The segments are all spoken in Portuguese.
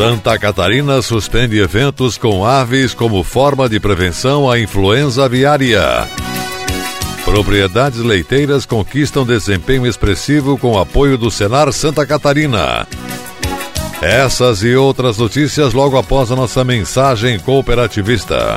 Santa Catarina suspende eventos com aves como forma de prevenção à influenza aviária. Propriedades leiteiras conquistam desempenho expressivo com apoio do Senar Santa Catarina. Essas e outras notícias logo após a nossa mensagem cooperativista.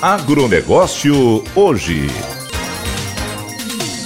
Agronegócio hoje.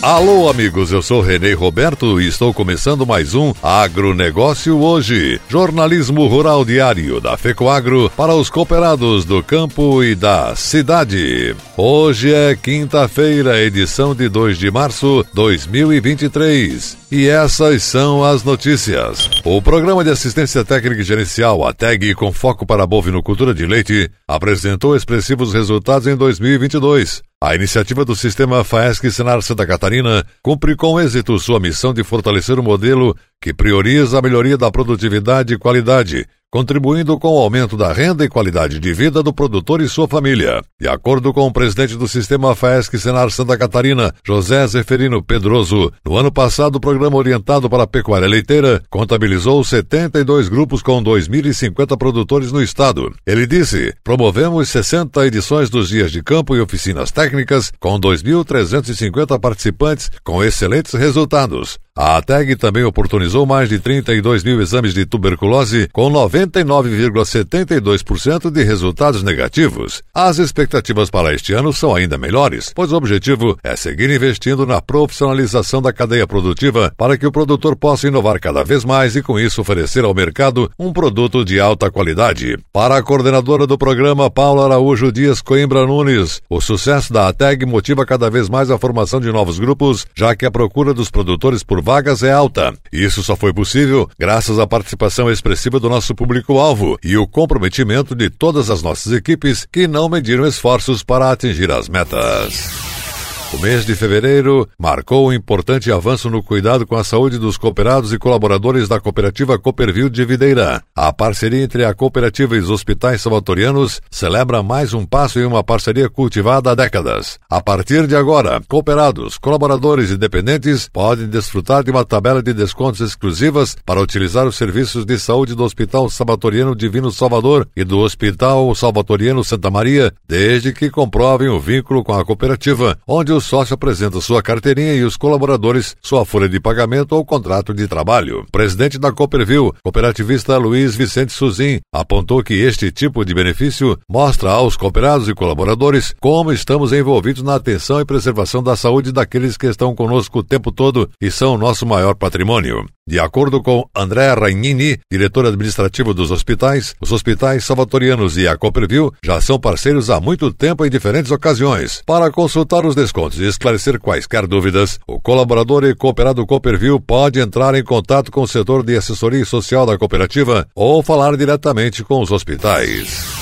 Alô, amigos, eu sou Renê Roberto e estou começando mais um Agronegócio Hoje, jornalismo rural diário da FECOAGro para os cooperados do campo e da cidade. Hoje é quinta-feira, edição de 2 de março de 2023. E essas são as notícias. O Programa de Assistência Técnica e Gerencial, a TEG, com foco para a bovinocultura de leite, apresentou expressivos resultados em 2022. A iniciativa do sistema FAESC Senar Santa Catarina cumpre com êxito sua missão de fortalecer o modelo que prioriza a melhoria da produtividade e qualidade, contribuindo com o aumento da renda e qualidade de vida do produtor e sua família. De acordo com o presidente do sistema FAESC Senar Santa Catarina, José Zeferino Pedroso, no ano passado o programa orientado para a pecuária leiteira contabilizou 72 grupos com 2.050 produtores no estado. Ele disse: promovemos 60 edições dos dias de campo e oficinas técnicas com 2.350 participantes com excelentes resultados. A ATEG também oportunizou mais de 32 mil exames de tuberculose, com 99,72% de resultados negativos. As expectativas para este ano são ainda melhores, pois o objetivo é seguir investindo na profissionalização da cadeia produtiva para que o produtor possa inovar cada vez mais e, com isso, oferecer ao mercado um produto de alta qualidade. Para a coordenadora do programa, Paula Araújo Dias Coimbra Nunes, o sucesso da ATEG motiva cada vez mais a formação de novos grupos, já que a procura dos produtores por vagas é alta. Isso só foi possível graças à participação expressiva do nosso público-alvo e o comprometimento de todas as nossas equipes que não mediram esforços para atingir as metas. O mês de fevereiro marcou um importante avanço no cuidado com a saúde dos cooperados e colaboradores da cooperativa Cooperville de Videira. A parceria entre a cooperativa e os hospitais salvatorianos celebra mais um passo em uma parceria cultivada há décadas. A partir de agora, cooperados, colaboradores e dependentes podem desfrutar de uma tabela de descontos exclusivas para utilizar os serviços de saúde do Hospital Salvatoriano Divino Salvador e do Hospital Salvatoriano Santa Maria, desde que comprovem o vínculo com a cooperativa, onde os sócio apresenta sua carteirinha e os colaboradores sua folha de pagamento ou contrato de trabalho. Presidente da Cooperville, cooperativista Luiz Vicente Suzin, apontou que este tipo de benefício mostra aos cooperados e colaboradores como estamos envolvidos na atenção e preservação da saúde daqueles que estão conosco o tempo todo e são o nosso maior patrimônio. De acordo com André Rainini, diretor administrativo dos hospitais, os hospitais salvatorianos e a Cooperville já são parceiros há muito tempo em diferentes ocasiões. Para consultar os descontos e esclarecer quaisquer dúvidas, o colaborador e cooperado Cooperville pode entrar em contato com o setor de assessoria social da cooperativa ou falar diretamente com os hospitais.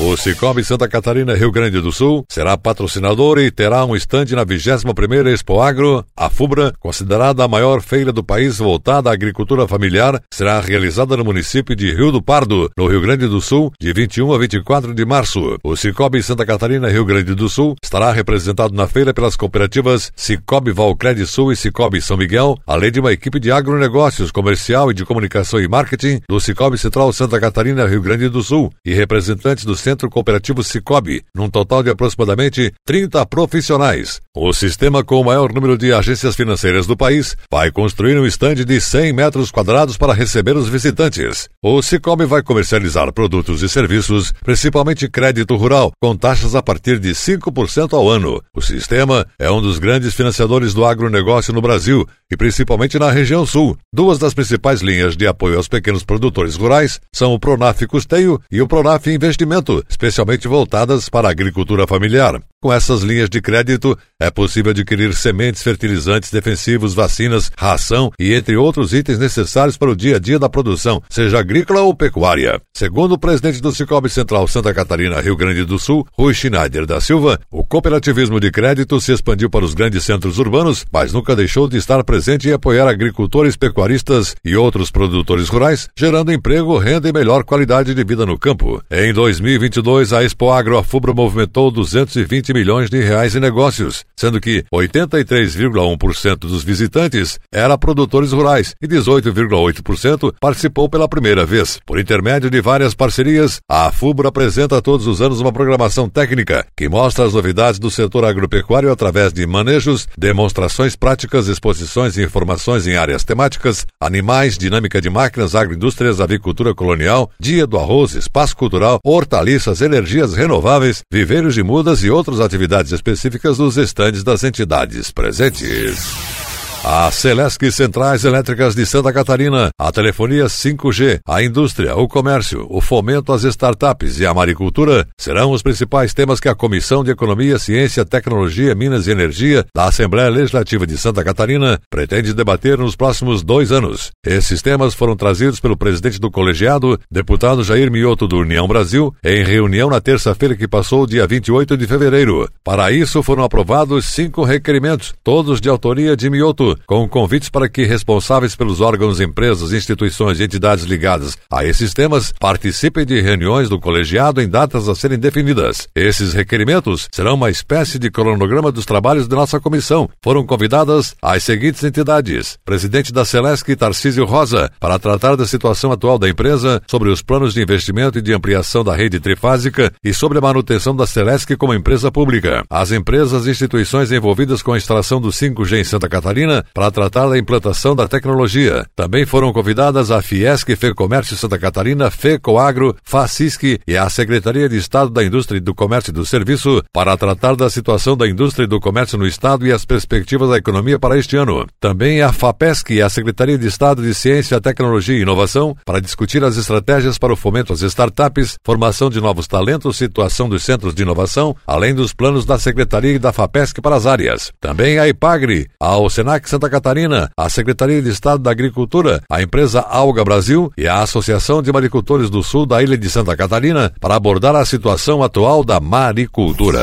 O Cicobi Santa Catarina Rio Grande do Sul será patrocinador e terá um estande na 21ª Expo Agro. A FUBRA, considerada a maior feira do país voltada à agricultura familiar, será realizada no município de Rio do Pardo, no Rio Grande do Sul, de 21 a 24 de março. O Cicobi Santa Catarina Rio Grande do Sul estará representado na feira pelas cooperativas Cicobi Valcred Sul e Cicobi São Miguel, além de uma equipe de agronegócios, comercial e de comunicação e marketing do Cicobi Central Santa Catarina Rio Grande do Sul e representantes do Centro Cooperativo Cicobi, num total de aproximadamente 30 profissionais. O sistema com o maior número de agências financeiras do país vai construir um estande de 100 metros quadrados para receber os visitantes. O Cicobi vai comercializar produtos e serviços, principalmente crédito rural, com taxas a partir de 5% ao ano. O sistema é um dos grandes financiadores do agronegócio no Brasil e principalmente na região sul. Duas das principais linhas de apoio aos pequenos produtores rurais são o Pronaf Custeio e o Pronaf Investimento especialmente voltadas para a agricultura familiar. Com essas linhas de crédito, é possível adquirir sementes, fertilizantes defensivos, vacinas, ração e entre outros itens necessários para o dia a dia da produção, seja agrícola ou pecuária. Segundo o presidente do Cicobi Central Santa Catarina, Rio Grande do Sul, Rui Schneider da Silva, o cooperativismo de crédito se expandiu para os grandes centros urbanos, mas nunca deixou de estar presente e apoiar agricultores, pecuaristas e outros produtores rurais, gerando emprego, renda e melhor qualidade de vida no campo. Em 2022, a Expo Agro Afubra movimentou 220 20 milhões de reais em negócios, sendo que 83,1% dos visitantes era produtores rurais e 18,8% participou pela primeira vez. Por intermédio de várias parcerias, a FUBRA apresenta todos os anos uma programação técnica que mostra as novidades do setor agropecuário através de manejos, demonstrações práticas, exposições e informações em áreas temáticas, animais, dinâmica de máquinas, agroindústrias, avicultura colonial, dia do arroz, espaço cultural, hortaliças, energias renováveis, viveiros de mudas e outros atividades específicas dos estandes das entidades presentes. A Celesc Centrais Elétricas de Santa Catarina, a telefonia 5G, a indústria, o comércio, o fomento às startups e a maricultura serão os principais temas que a Comissão de Economia, Ciência, Tecnologia, Minas e Energia da Assembleia Legislativa de Santa Catarina pretende debater nos próximos dois anos. Esses temas foram trazidos pelo presidente do colegiado, deputado Jair Mioto do União Brasil, em reunião na terça-feira que passou, dia 28 de fevereiro. Para isso foram aprovados cinco requerimentos, todos de autoria de Mioto, com convites para que responsáveis pelos órgãos, empresas, instituições e entidades ligadas a esses temas participem de reuniões do colegiado em datas a serem definidas. Esses requerimentos serão uma espécie de cronograma dos trabalhos da nossa comissão. Foram convidadas as seguintes entidades: presidente da Celesc, Tarcísio Rosa, para tratar da situação atual da empresa, sobre os planos de investimento e de ampliação da rede trifásica e sobre a manutenção da Celesc como empresa pública. As empresas e instituições envolvidas com a instalação do 5G em Santa Catarina para tratar da implantação da tecnologia. Também foram convidadas a Fiesc Comércio Santa Catarina, FECOAGRO, FACISC e a Secretaria de Estado da Indústria e do Comércio e do Serviço para tratar da situação da indústria e do comércio no Estado e as perspectivas da economia para este ano. Também a FAPESC e a Secretaria de Estado de Ciência, Tecnologia e Inovação para discutir as estratégias para o fomento às startups, formação de novos talentos, situação dos centros de inovação, além dos planos da Secretaria e da FAPESC para as áreas. Também a IPAGRE, a Senac Santa Catarina, a Secretaria de Estado da Agricultura, a empresa Alga Brasil e a Associação de Maricultores do Sul da Ilha de Santa Catarina para abordar a situação atual da maricultura.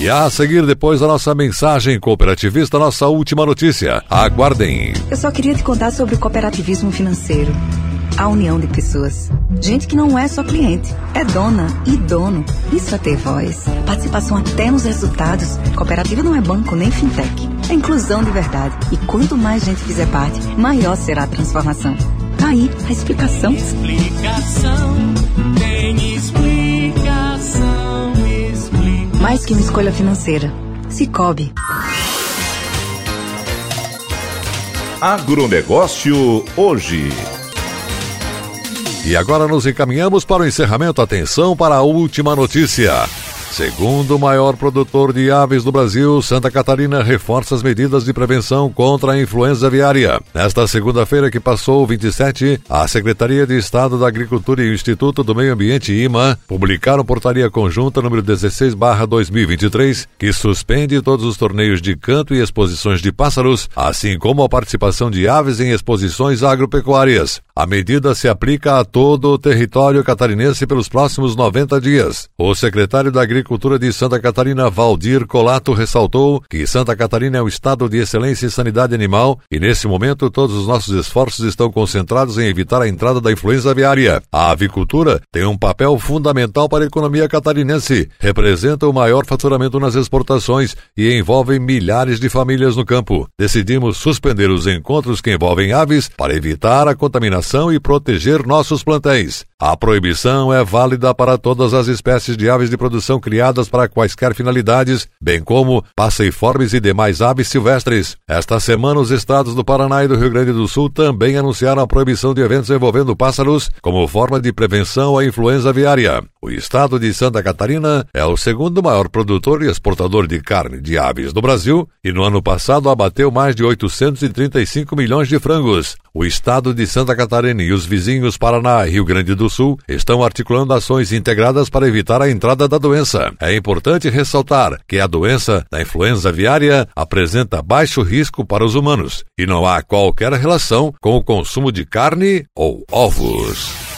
E a seguir, depois da nossa mensagem cooperativista, nossa última notícia. Aguardem. Eu só queria te contar sobre o cooperativismo financeiro a união de pessoas. Gente que não é só cliente, é dona e dono. Isso é ter voz. Participação até nos resultados. Cooperativa não é banco nem fintech. É inclusão de verdade. E quanto mais gente fizer parte, maior será a transformação. Tá aí a explicação. Explicação, tem explicação, explicação. Mais que uma escolha financeira. Cicobi. Agronegócio hoje. E agora nos encaminhamos para o encerramento. Atenção para a última notícia. Segundo o maior produtor de aves do Brasil, Santa Catarina reforça as medidas de prevenção contra a influenza aviária. Nesta segunda-feira que passou, 27, a Secretaria de Estado da Agricultura e o Instituto do Meio Ambiente, IMA, publicaram portaria conjunta número 16/2023, que suspende todos os torneios de canto e exposições de pássaros, assim como a participação de aves em exposições agropecuárias. A medida se aplica a todo o território catarinense pelos próximos 90 dias. O secretário da Agricultura de Santa Catarina, Valdir Colato, ressaltou que Santa Catarina é um estado de excelência em sanidade animal e, nesse momento, todos os nossos esforços estão concentrados em evitar a entrada da influenza aviária. A avicultura tem um papel fundamental para a economia catarinense, representa o maior faturamento nas exportações e envolve milhares de famílias no campo. Decidimos suspender os encontros que envolvem aves para evitar a contaminação e proteger nossos plantéis. A proibição é válida para todas as espécies de aves de produção criadas para quaisquer finalidades, bem como passeiformes e demais aves silvestres. Esta semana, os estados do Paraná e do Rio Grande do Sul também anunciaram a proibição de eventos envolvendo pássaros como forma de prevenção à influenza aviária. O estado de Santa Catarina é o segundo maior produtor e exportador de carne de aves do Brasil e no ano passado abateu mais de 835 milhões de frangos. O estado de Santa Catarina e os vizinhos Paraná e Rio Grande do Sul estão articulando ações integradas para evitar a entrada da doença. É importante ressaltar que a doença da influenza aviária apresenta baixo risco para os humanos e não há qualquer relação com o consumo de carne ou ovos.